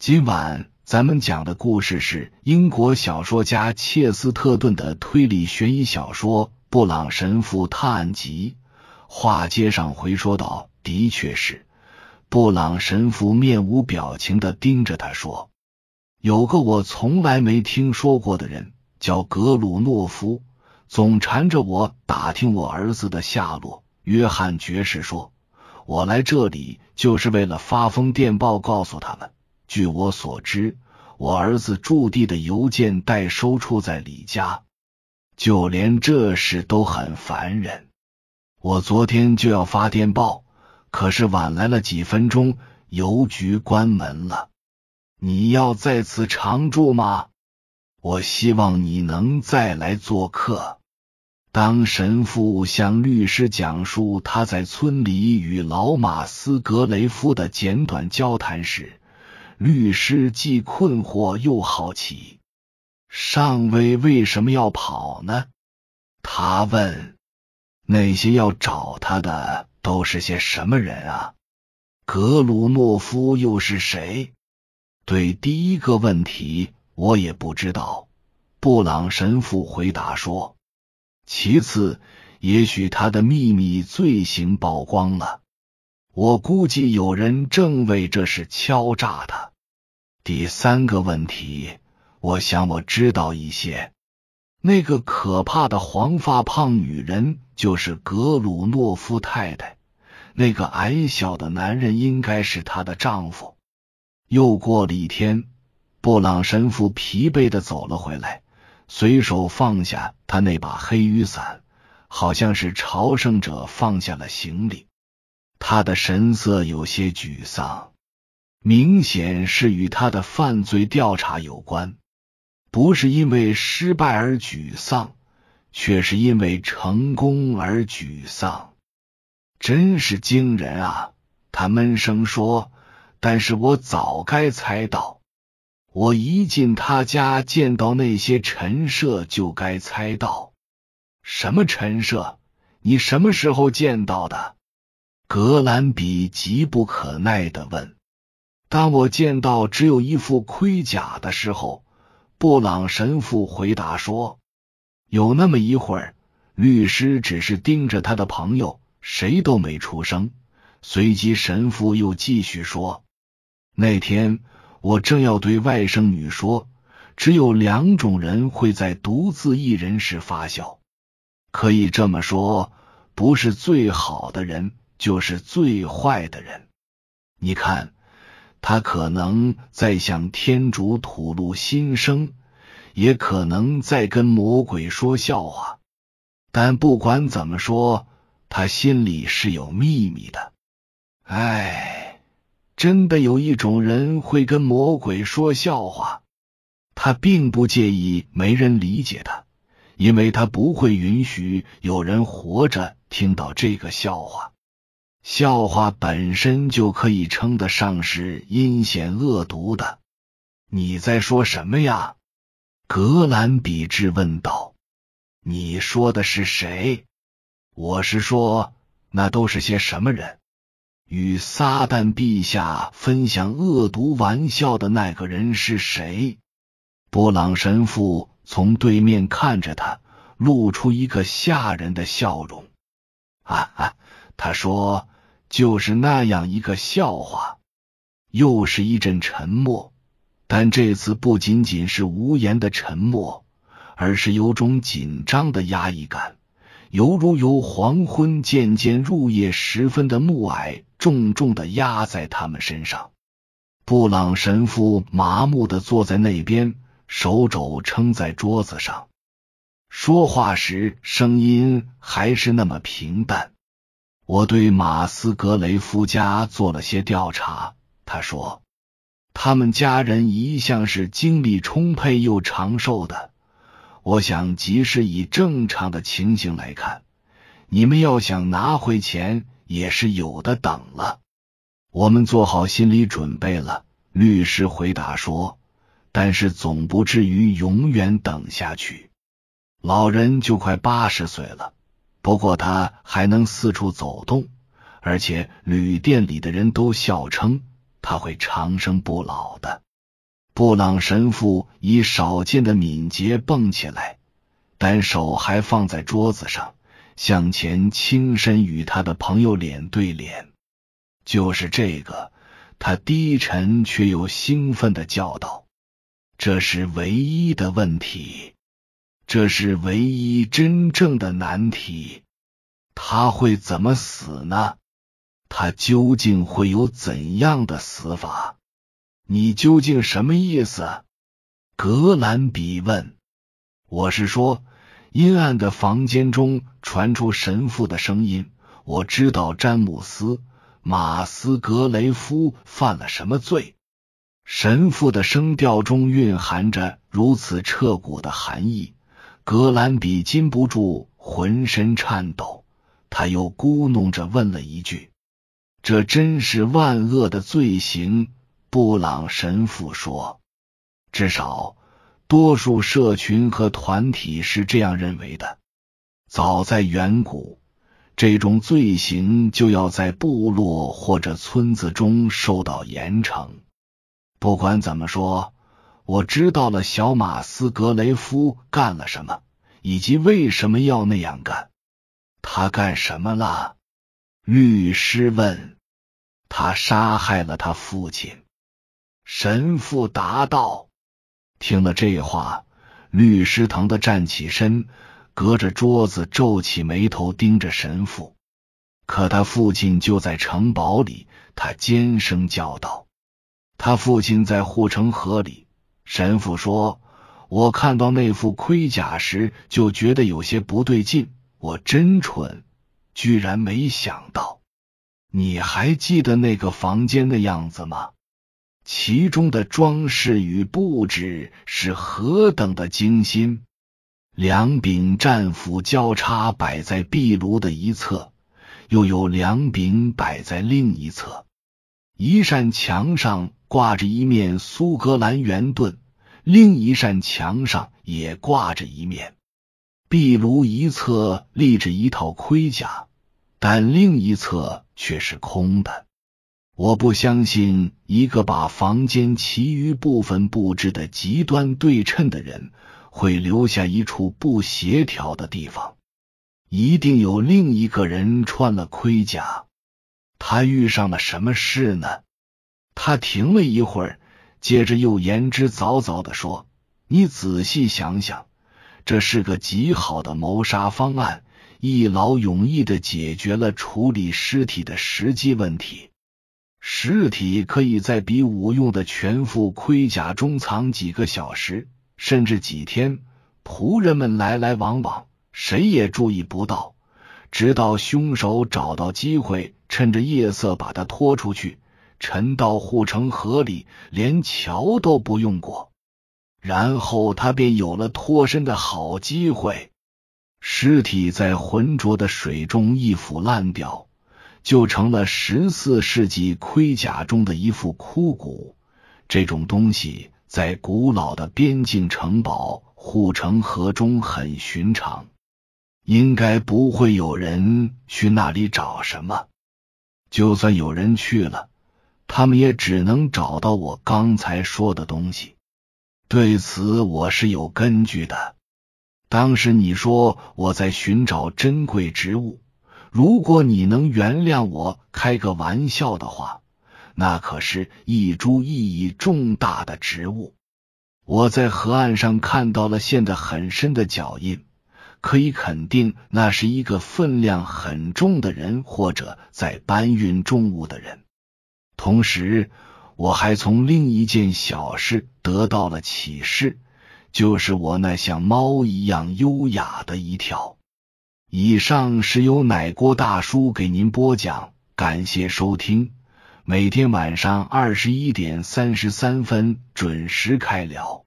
今晚咱们讲的故事是英国小说家切斯特顿的推理悬疑小说《布朗神父探案集》。话接上回说道：“的确是。”布朗神父面无表情的盯着他说：“有个我从来没听说过的人，叫格鲁诺夫，总缠着我打听我儿子的下落。”约翰爵士说：“我来这里就是为了发封电报告诉他们。”据我所知，我儿子驻地的邮件代收处在李家，就连这事都很烦人。我昨天就要发电报，可是晚来了几分钟，邮局关门了。你要在此常住吗？我希望你能再来做客。当神父向律师讲述他在村里与老马斯格雷夫的简短交谈时，律师既困惑又好奇，上尉为什么要跑呢？他问：“那些要找他的都是些什么人啊？格鲁诺夫又是谁？”对第一个问题，我也不知道。布朗神父回答说：“其次，也许他的秘密罪行曝光了。我估计有人正为这事敲诈他。”第三个问题，我想我知道一些。那个可怕的黄发胖女人就是格鲁诺夫太太，那个矮小的男人应该是她的丈夫。又过了一天，布朗神父疲惫的走了回来，随手放下他那把黑雨伞，好像是朝圣者放下了行李。他的神色有些沮丧。明显是与他的犯罪调查有关，不是因为失败而沮丧，却是因为成功而沮丧。真是惊人啊！他闷声说：“但是我早该猜到，我一进他家见到那些陈设，就该猜到。什么陈设？你什么时候见到的？”格兰比急不可耐的问。当我见到只有一副盔甲的时候，布朗神父回答说：“有那么一会儿，律师只是盯着他的朋友，谁都没出声。”随即，神父又继续说：“那天我正要对外甥女说，只有两种人会在独自一人时发笑，可以这么说，不是最好的人，就是最坏的人。你看。”他可能在向天主吐露心声，也可能在跟魔鬼说笑话。但不管怎么说，他心里是有秘密的。唉，真的有一种人会跟魔鬼说笑话。他并不介意没人理解他，因为他不会允许有人活着听到这个笑话。笑话本身就可以称得上是阴险恶毒的。你在说什么呀？格兰比质问道。你说的是谁？我是说，那都是些什么人？与撒旦陛下分享恶毒玩笑的那个人是谁？布朗神父从对面看着他，露出一个吓人的笑容。啊啊！他说：“就是那样一个笑话。”又是一阵沉默，但这次不仅仅是无言的沉默，而是有种紧张的压抑感，犹如由黄昏渐渐入夜时分的暮霭重重的压在他们身上。布朗神父麻木的坐在那边，手肘撑在桌子上，说话时声音还是那么平淡。我对马斯格雷夫家做了些调查，他说，他们家人一向是精力充沛又长寿的。我想，即使以正常的情形来看，你们要想拿回钱也是有的等了。我们做好心理准备了，律师回答说，但是总不至于永远等下去。老人就快八十岁了。不过他还能四处走动，而且旅店里的人都笑称他会长生不老的。布朗神父以少见的敏捷蹦起来，但手还放在桌子上，向前倾身与他的朋友脸对脸。就是这个，他低沉却又兴奋的叫道：“这是唯一的问题，这是唯一真正的难题。他会怎么死呢？他究竟会有怎样的死法？”你究竟什么意思？格兰比问。我是说，阴暗的房间中传出神父的声音。我知道詹姆斯·马斯格雷夫犯了什么罪。神父的声调中蕴含着如此彻骨的寒意，格兰比禁不住浑身颤抖。他又咕哝着问了一句：“这真是万恶的罪行。”布朗神父说：“至少，多数社群和团体是这样认为的。早在远古，这种罪行就要在部落或者村子中受到严惩。不管怎么说，我知道了小马斯格雷夫干了什么，以及为什么要那样干。他干什么了？”律师问。“他杀害了他父亲。”神父答道：“听了这话，律师疼的站起身，隔着桌子皱起眉头盯着神父。可他父亲就在城堡里，他尖声叫道：‘他父亲在护城河里。’神父说：‘我看到那副盔甲时，就觉得有些不对劲。我真蠢，居然没想到。你还记得那个房间的样子吗？’”其中的装饰与布置是何等的精心！两柄战斧交叉摆在壁炉的一侧，又有两柄摆在另一侧。一扇墙上挂着一面苏格兰圆盾，另一扇墙上也挂着一面。壁炉一侧立着一套盔甲，但另一侧却是空的。我不相信一个把房间其余部分布置的极端对称的人会留下一处不协调的地方。一定有另一个人穿了盔甲。他遇上了什么事呢？他停了一会儿，接着又言之凿凿的说：“你仔细想想，这是个极好的谋杀方案，一劳永逸的解决了处理尸体的实际问题。”尸体可以在比武用的全副盔甲中藏几个小时，甚至几天。仆人们来来往往，谁也注意不到，直到凶手找到机会，趁着夜色把他拖出去，沉到护城河里，连桥都不用过。然后他便有了脱身的好机会。尸体在浑浊的水中一腐烂掉。就成了十四世纪盔甲中的一副枯骨。这种东西在古老的边境城堡护城河中很寻常，应该不会有人去那里找什么。就算有人去了，他们也只能找到我刚才说的东西。对此我是有根据的。当时你说我在寻找珍贵植物。如果你能原谅我开个玩笑的话，那可是一株意义重大的植物。我在河岸上看到了陷得很深的脚印，可以肯定那是一个分量很重的人或者在搬运重物的人。同时，我还从另一件小事得到了启示，就是我那像猫一样优雅的一跳。以上是由奶锅大叔给您播讲，感谢收听。每天晚上二十一点三十三分准时开聊。